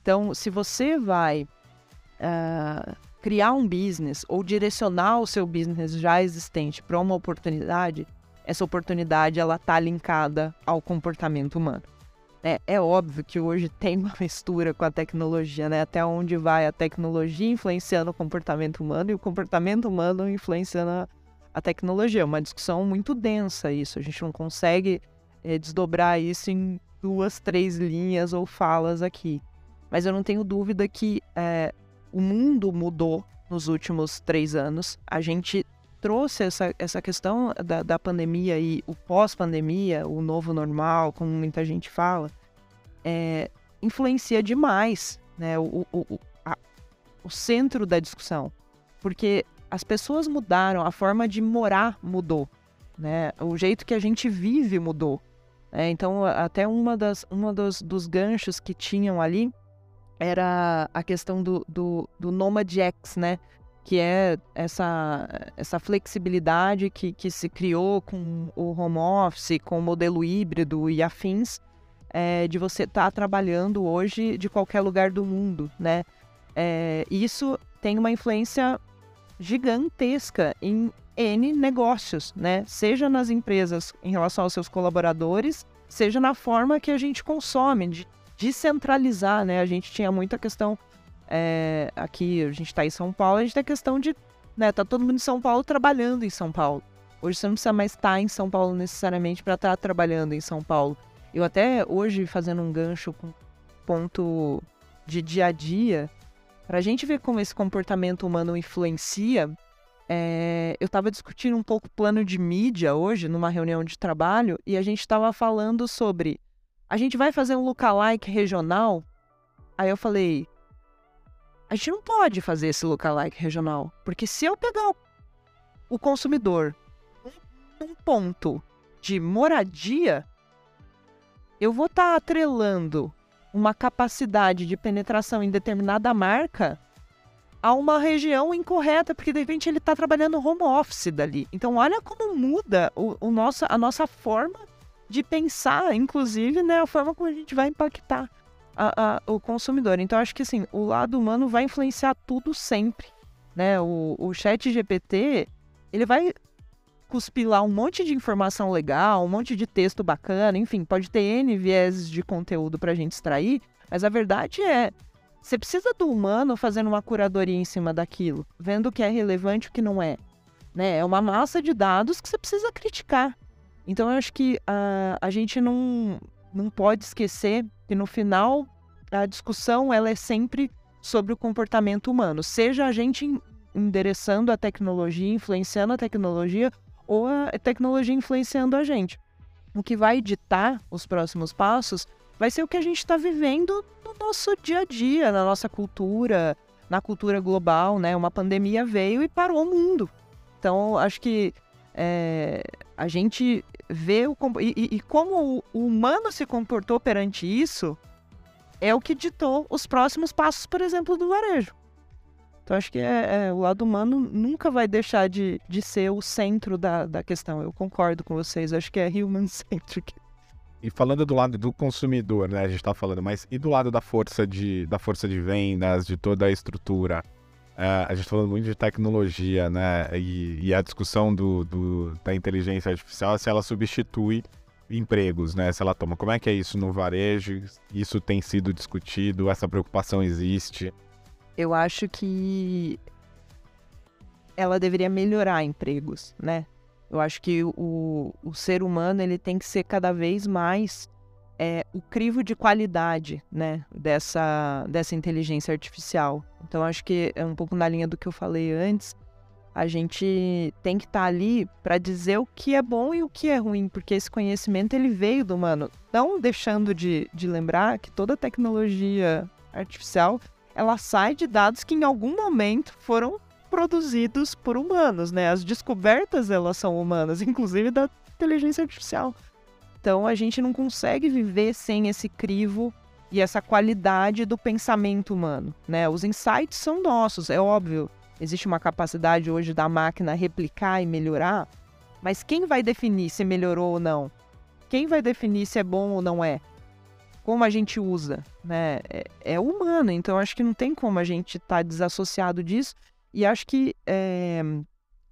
Então, se você vai uh, criar um business ou direcionar o seu business já existente para uma oportunidade, essa oportunidade ela tá linkada ao comportamento humano. É, é óbvio que hoje tem uma mistura com a tecnologia, né? Até onde vai a tecnologia influenciando o comportamento humano e o comportamento humano influenciando a, tecnologia. É uma discussão muito densa isso. A gente não consegue é, desdobrar isso em duas, três linhas ou falas aqui. Mas eu não tenho dúvida que é, o mundo mudou nos últimos três anos. A gente trouxe essa, essa questão da, da pandemia e o pós-pandemia, o novo normal, como muita gente fala, é, influencia demais né, o, o, a, o centro da discussão. Porque as pessoas mudaram, a forma de morar mudou, né? O jeito que a gente vive mudou. Né? Então, até uma das, uma dos, dos ganchos que tinham ali era a questão do, do, do Nomad X, né? que é essa, essa flexibilidade que, que se criou com o home office, com o modelo híbrido e afins, é, de você estar tá trabalhando hoje de qualquer lugar do mundo, né? É, isso tem uma influência gigantesca em N negócios, né? Seja nas empresas em relação aos seus colaboradores, seja na forma que a gente consome, de descentralizar, né? A gente tinha muita questão é, aqui a gente está em São Paulo, a gente tem a questão de, né, tá todo mundo em São Paulo trabalhando em São Paulo. Hoje você não precisa mais estar tá em São Paulo necessariamente para estar tá trabalhando em São Paulo. Eu até hoje fazendo um gancho com ponto de dia a dia, para a gente ver como esse comportamento humano influencia, é, eu estava discutindo um pouco plano de mídia hoje, numa reunião de trabalho, e a gente estava falando sobre a gente vai fazer um lookalike regional. Aí eu falei, a gente não pode fazer esse lookalike regional. Porque se eu pegar o, o consumidor num ponto de moradia, eu vou estar tá atrelando uma capacidade de penetração em determinada marca a uma região incorreta, porque de repente ele está trabalhando home office dali. Então, olha como muda o, o nosso, a nossa forma de pensar, inclusive, né, a forma como a gente vai impactar a, a, o consumidor. Então, acho que assim, o lado humano vai influenciar tudo sempre. Né? O, o chat GPT, ele vai cuspir lá um monte de informação legal, um monte de texto bacana, enfim, pode ter N vieses de conteúdo para a gente extrair, mas a verdade é, você precisa do humano fazendo uma curadoria em cima daquilo, vendo o que é relevante e o que não é. Né? É uma massa de dados que você precisa criticar. Então eu acho que uh, a gente não, não pode esquecer que no final a discussão ela é sempre sobre o comportamento humano, seja a gente endereçando a tecnologia, influenciando a tecnologia, ou a tecnologia influenciando a gente. O que vai ditar os próximos passos vai ser o que a gente está vivendo no nosso dia a dia, na nossa cultura, na cultura global, né? Uma pandemia veio e parou o mundo. Então, acho que é, a gente vê o, e, e como o humano se comportou perante isso é o que ditou os próximos passos, por exemplo, do varejo. Então, acho que é, é, o lado humano nunca vai deixar de, de ser o centro da, da questão. Eu concordo com vocês, acho que é human-centric. E falando do lado do consumidor, né, a gente está falando, mas e do lado da força de, da força de vendas, de toda a estrutura? É, a gente tá falando muito de tecnologia, né? E, e a discussão do, do, da inteligência artificial, se ela substitui empregos, né? Se ela toma, como é que é isso no varejo? Isso tem sido discutido? Essa preocupação existe? Eu acho que ela deveria melhorar empregos, né? Eu acho que o, o ser humano ele tem que ser cada vez mais é, o crivo de qualidade, né, dessa, dessa inteligência artificial. Então acho que é um pouco na linha do que eu falei antes. A gente tem que estar tá ali para dizer o que é bom e o que é ruim, porque esse conhecimento ele veio do humano. Não deixando de, de lembrar que toda tecnologia artificial ela sai de dados que em algum momento foram produzidos por humanos, né? As descobertas elas são humanas, inclusive da inteligência artificial. Então a gente não consegue viver sem esse crivo e essa qualidade do pensamento humano, né? Os insights são nossos, é óbvio. Existe uma capacidade hoje da máquina replicar e melhorar, mas quem vai definir se melhorou ou não? Quem vai definir se é bom ou não é? Como a gente usa, né? É, é humano, então acho que não tem como a gente estar tá desassociado disso e acho que, é,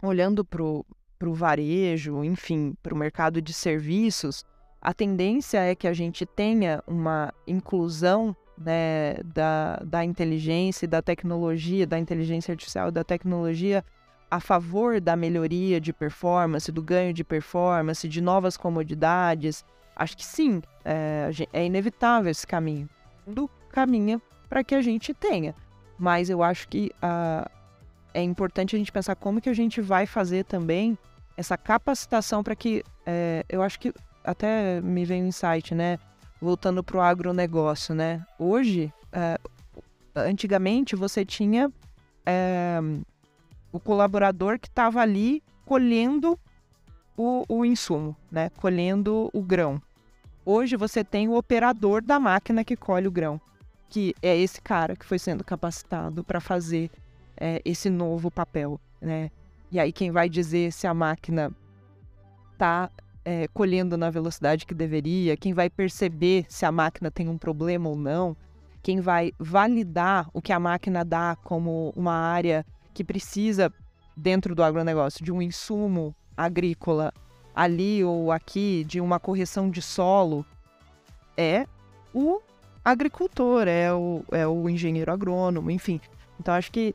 olhando para o varejo, enfim, para o mercado de serviços, a tendência é que a gente tenha uma inclusão né, da, da inteligência e da tecnologia, da inteligência artificial e da tecnologia a favor da melhoria de performance, do ganho de performance, de novas comodidades. Acho que sim, é, é inevitável esse caminho. Do caminho para que a gente tenha. Mas eu acho que a, é importante a gente pensar como que a gente vai fazer também essa capacitação para que, é, eu acho que até me vem um insight, né? Voltando para o agronegócio, né? Hoje, é, antigamente você tinha é, o colaborador que estava ali colhendo o, o insumo, né? Colhendo o grão. Hoje você tem o operador da máquina que colhe o grão, que é esse cara que foi sendo capacitado para fazer é, esse novo papel, né? E aí quem vai dizer se a máquina está é, colhendo na velocidade que deveria, quem vai perceber se a máquina tem um problema ou não, quem vai validar o que a máquina dá como uma área que precisa, dentro do agronegócio, de um insumo agrícola ali ou aqui, de uma correção de solo, é o agricultor, é o, é o engenheiro agrônomo, enfim. Então acho que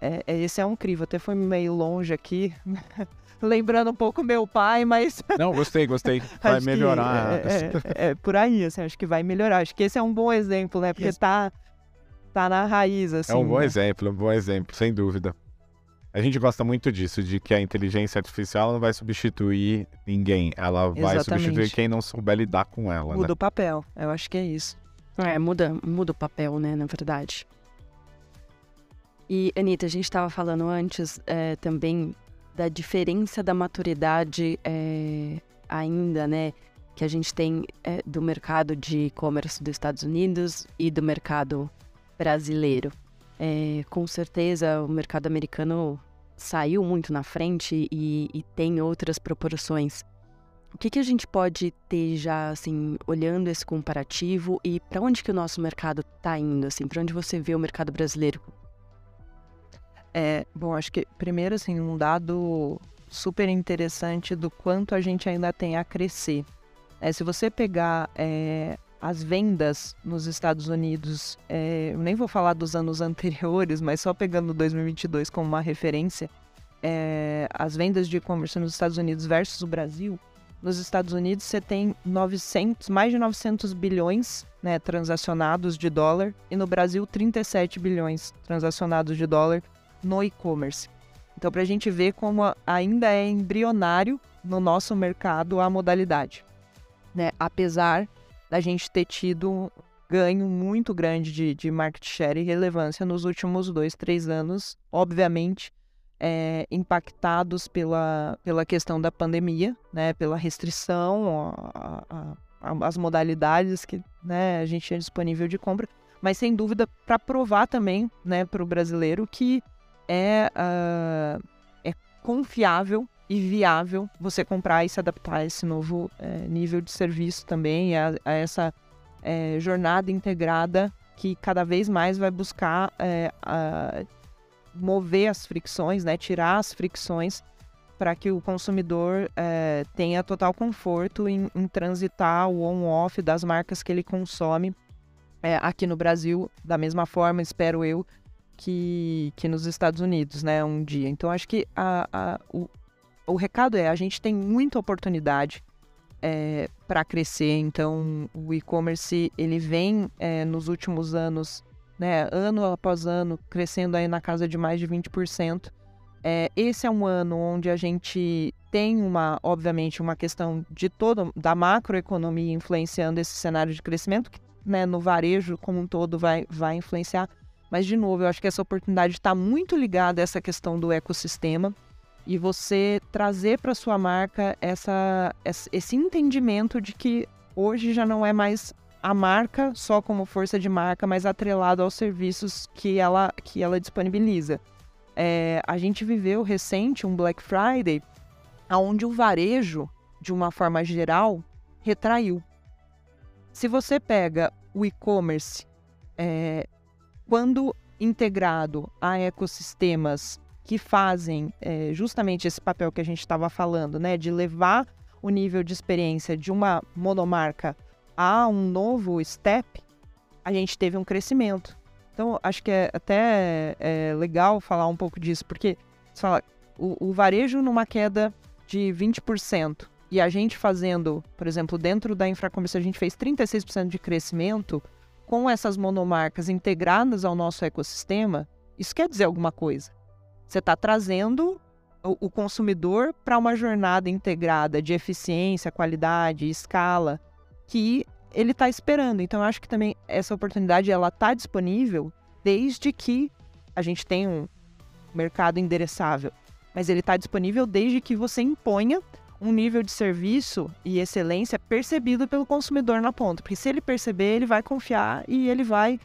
é, é, esse é um crivo, até foi meio longe aqui, lembrando um pouco meu pai, mas. Não, gostei, gostei. Vai melhorar. É, é, é, por aí, assim, acho que vai melhorar. Acho que esse é um bom exemplo, né? Porque Isso. tá, tá na raiz, assim. É um bom né? exemplo, um bom exemplo, sem dúvida. A gente gosta muito disso, de que a inteligência artificial não vai substituir ninguém. Ela vai Exatamente. substituir quem não souber lidar com ela. Muda né? o papel, eu acho que é isso. É, muda, muda o papel, né, na verdade. E, Anitta, a gente estava falando antes é, também da diferença da maturidade é, ainda, né? Que a gente tem é, do mercado de e-commerce dos Estados Unidos e do mercado brasileiro. É, com certeza o mercado americano saiu muito na frente e, e tem outras proporções. O que, que a gente pode ter já, assim, olhando esse comparativo e para onde que o nosso mercado está indo, assim, para onde você vê o mercado brasileiro é, bom, acho que primeiro assim, um dado super interessante do quanto a gente ainda tem a crescer. É, se você pegar é, as vendas nos Estados Unidos, é, eu nem vou falar dos anos anteriores, mas só pegando 2022 como uma referência, é, as vendas de e-commerce nos Estados Unidos versus o Brasil, nos Estados Unidos você tem 900, mais de 900 bilhões né, transacionados de dólar e no Brasil 37 bilhões transacionados de dólar no e-commerce. Então, para a gente ver como ainda é embrionário no nosso mercado a modalidade, né? Apesar da gente ter tido um ganho muito grande de, de market share e relevância nos últimos dois, três anos, obviamente é, impactados pela, pela questão da pandemia, né? Pela restrição, a, a, a, as modalidades que né, a gente tinha disponível de compra, mas sem dúvida para provar também, né, para o brasileiro que é, uh, é confiável e viável você comprar e se adaptar a esse novo é, nível de serviço também, a, a essa é, jornada integrada que cada vez mais vai buscar é, mover as fricções, né, tirar as fricções para que o consumidor tenha total conforto em, em transitar o on-off das marcas que ele consome aqui no Brasil, da mesma forma, espero eu, que, que nos Estados Unidos, né, um dia. Então, acho que a, a, o, o recado é, a gente tem muita oportunidade é, para crescer, então o e-commerce, ele vem é, nos últimos anos, né, ano após ano, crescendo aí na casa de mais de 20%. É, esse é um ano onde a gente tem uma, obviamente, uma questão de toda da macroeconomia influenciando esse cenário de crescimento, que né, no varejo como um todo vai, vai influenciar. Mas, de novo, eu acho que essa oportunidade está muito ligada a essa questão do ecossistema e você trazer para sua marca essa, esse entendimento de que hoje já não é mais a marca só como força de marca, mas atrelado aos serviços que ela, que ela disponibiliza. É, a gente viveu recente um Black Friday onde o varejo, de uma forma geral, retraiu. Se você pega o e-commerce, é, quando integrado a ecossistemas que fazem é, justamente esse papel que a gente estava falando, né, de levar o nível de experiência de uma monomarca a um novo step, a gente teve um crescimento. Então, acho que é até é, legal falar um pouco disso, porque você fala, o, o varejo numa queda de 20%, e a gente fazendo, por exemplo, dentro da Infracommerce, a gente fez 36% de crescimento com essas monomarcas integradas ao nosso ecossistema, isso quer dizer alguma coisa. Você está trazendo o, o consumidor para uma jornada integrada de eficiência, qualidade, escala, que ele está esperando. Então, eu acho que também essa oportunidade ela está disponível desde que a gente tenha um mercado endereçável. Mas ele está disponível desde que você imponha um nível de serviço e excelência percebido pelo consumidor na ponta. Porque se ele perceber, ele vai confiar e ele vai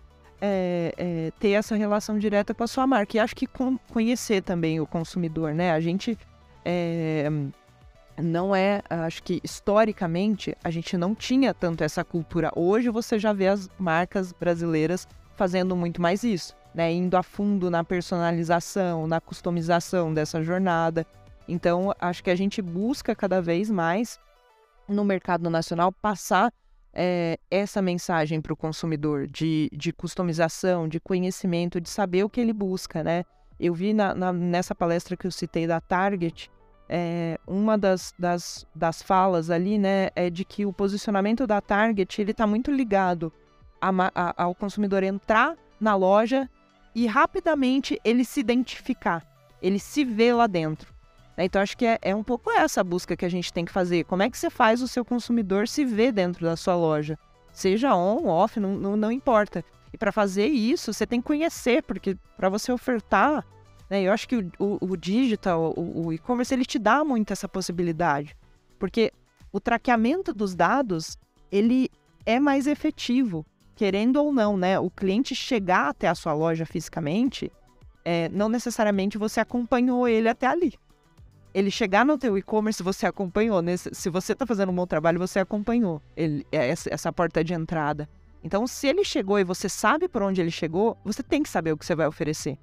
é, é, ter essa relação direta com a sua marca. E acho que com, conhecer também o consumidor, né? A gente é, não é, acho que historicamente a gente não tinha tanto essa cultura. Hoje você já vê as marcas brasileiras fazendo muito mais isso, né? Indo a fundo na personalização, na customização dessa jornada. Então, acho que a gente busca cada vez mais no mercado nacional passar é, essa mensagem para o consumidor de, de customização, de conhecimento, de saber o que ele busca, né? Eu vi na, na, nessa palestra que eu citei da Target, é, uma das, das, das falas ali, né, é de que o posicionamento da Target ele está muito ligado a, a, ao consumidor entrar na loja e rapidamente ele se identificar, ele se vê lá dentro. Né? Então, acho que é, é um pouco essa busca que a gente tem que fazer. Como é que você faz o seu consumidor se ver dentro da sua loja? Seja on, off, não, não, não importa. E para fazer isso, você tem que conhecer, porque para você ofertar, né, eu acho que o, o, o digital, o, o e-commerce, ele te dá muito essa possibilidade. Porque o traqueamento dos dados, ele é mais efetivo, querendo ou não, né? O cliente chegar até a sua loja fisicamente, é, não necessariamente você acompanhou ele até ali ele chegar no teu e-commerce, você acompanhou. Nesse, se você está fazendo um bom trabalho, você acompanhou ele, é essa, essa porta de entrada. Então, se ele chegou e você sabe por onde ele chegou, você tem que saber o que você vai oferecer.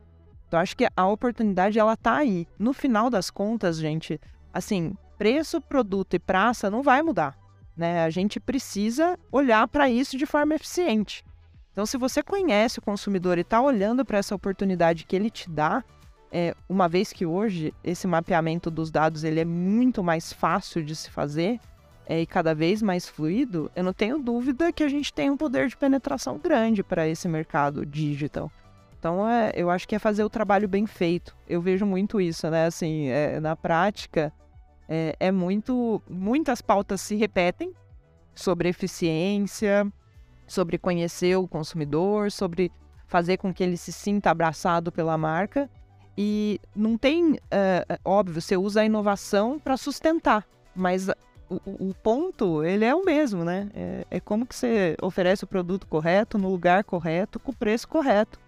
Então, acho que a oportunidade, ela tá aí. No final das contas, gente, assim, preço, produto e praça não vai mudar. Né? A gente precisa olhar para isso de forma eficiente. Então, se você conhece o consumidor e está olhando para essa oportunidade que ele te dá, é, uma vez que hoje esse mapeamento dos dados ele é muito mais fácil de se fazer é, e cada vez mais fluido, eu não tenho dúvida que a gente tem um poder de penetração grande para esse mercado digital. Então, é, eu acho que é fazer o trabalho bem feito. Eu vejo muito isso, né? Assim, é, na prática, é, é muito. Muitas pautas se repetem sobre eficiência, sobre conhecer o consumidor, sobre fazer com que ele se sinta abraçado pela marca. E não tem, é, óbvio, você usa a inovação para sustentar, mas o, o, ponto, ele é o mesmo, né? É, é, como que você oferece o produto correto, no lugar correto, com o preço correto.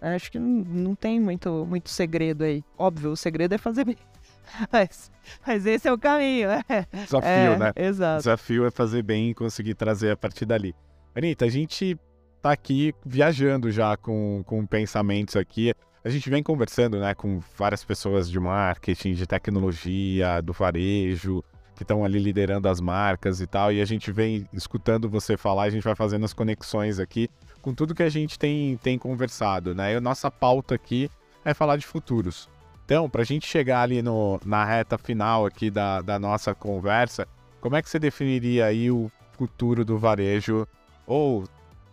Acho que não, não tem muito, muito segredo aí. Óbvio, o segredo é fazer bem. Mas, mas esse é o caminho, né? Desafio, é, né? Exato. Desafio é fazer bem e conseguir trazer a partir dali. Anitta, a gente tá aqui viajando já com, com pensamentos aqui a gente vem conversando né, com várias pessoas de marketing, de tecnologia, do varejo, que estão ali liderando as marcas e tal, e a gente vem escutando você falar, a gente vai fazendo as conexões aqui com tudo que a gente tem, tem conversado, né? E a nossa pauta aqui é falar de futuros. Então, para a gente chegar ali no, na reta final aqui da, da nossa conversa, como é que você definiria aí o futuro do varejo, ou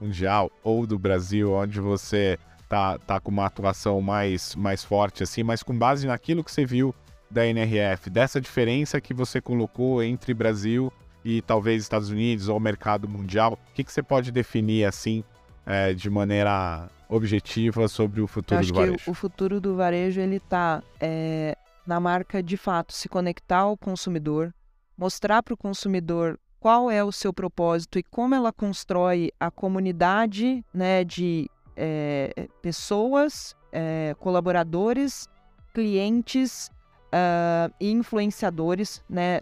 mundial, ou do Brasil, onde você tá, tá com uma atuação mais, mais forte, assim, mas com base naquilo que você viu da NRF, dessa diferença que você colocou entre Brasil e talvez Estados Unidos ou mercado mundial, o que, que você pode definir assim é, de maneira objetiva sobre o futuro Eu acho do varejo? Que o futuro do varejo ele está é, na marca de fato se conectar ao consumidor, mostrar para o consumidor qual é o seu propósito e como ela constrói a comunidade né, de é, pessoas, é, colaboradores, clientes uh, e influenciadores, né?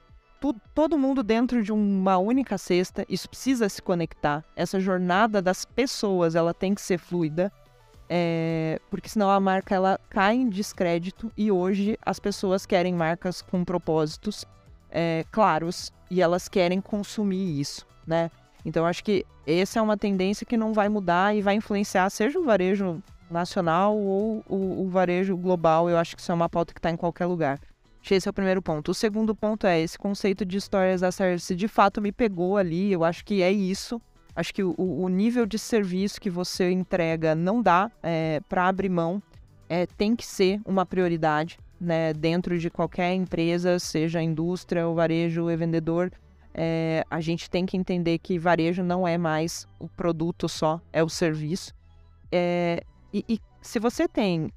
Todo mundo dentro de uma única cesta, isso precisa se conectar. Essa jornada das pessoas, ela tem que ser fluida, é, porque senão a marca ela cai em descrédito e hoje as pessoas querem marcas com propósitos é, claros e elas querem consumir isso, né? Então acho que essa é uma tendência que não vai mudar e vai influenciar seja o varejo nacional ou o, o varejo global. Eu acho que isso é uma pauta que está em qualquer lugar. Esse é o primeiro ponto. O segundo ponto é esse conceito de histórias a service de fato me pegou ali. Eu acho que é isso. Acho que o, o nível de serviço que você entrega não dá é, para abrir mão. É, tem que ser uma prioridade né, dentro de qualquer empresa, seja indústria, ou varejo, ou vendedor. É, a gente tem que entender que varejo não é mais o produto só, é o serviço. É, e, e se você tem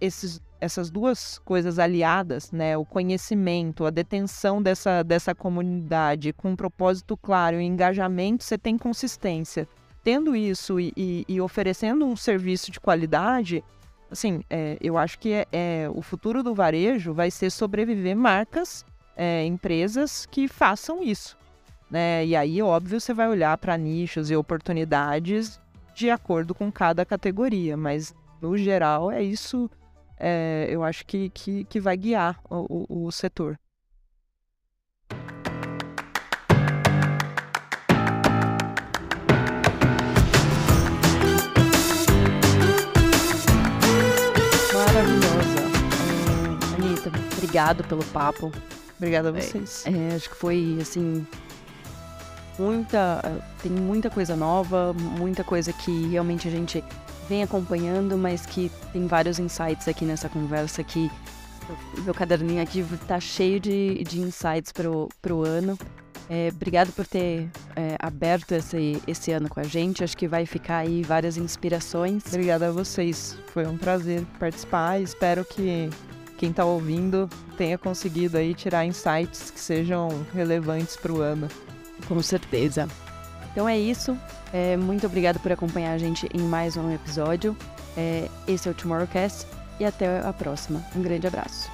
esses, essas duas coisas aliadas, né, o conhecimento, a detenção dessa, dessa comunidade com um propósito claro, o engajamento, você tem consistência. Tendo isso e, e, e oferecendo um serviço de qualidade, assim, é, eu acho que é, é, o futuro do varejo vai ser sobreviver marcas, é, empresas que façam isso. Né? E aí, óbvio, você vai olhar para nichos e oportunidades de acordo com cada categoria, mas no geral é isso, é, eu acho que, que, que vai guiar o, o, o setor. Maravilhosa. É, Anitta, obrigado pelo papo. Obrigada a vocês. É, acho que foi, assim, muita. Tem muita coisa nova, muita coisa que realmente a gente vem acompanhando, mas que tem vários insights aqui nessa conversa que meu caderninho aqui tá cheio de, de insights pro, pro ano. É, obrigado por ter é, aberto esse, esse ano com a gente. Acho que vai ficar aí várias inspirações. Obrigada a vocês. Foi um prazer participar. Espero que quem está ouvindo tenha conseguido aí tirar insights que sejam relevantes para o ano. Com certeza. Então é isso. É, muito obrigado por acompanhar a gente em mais um episódio. É, esse é o Tomorrowcast e até a próxima. Um grande abraço.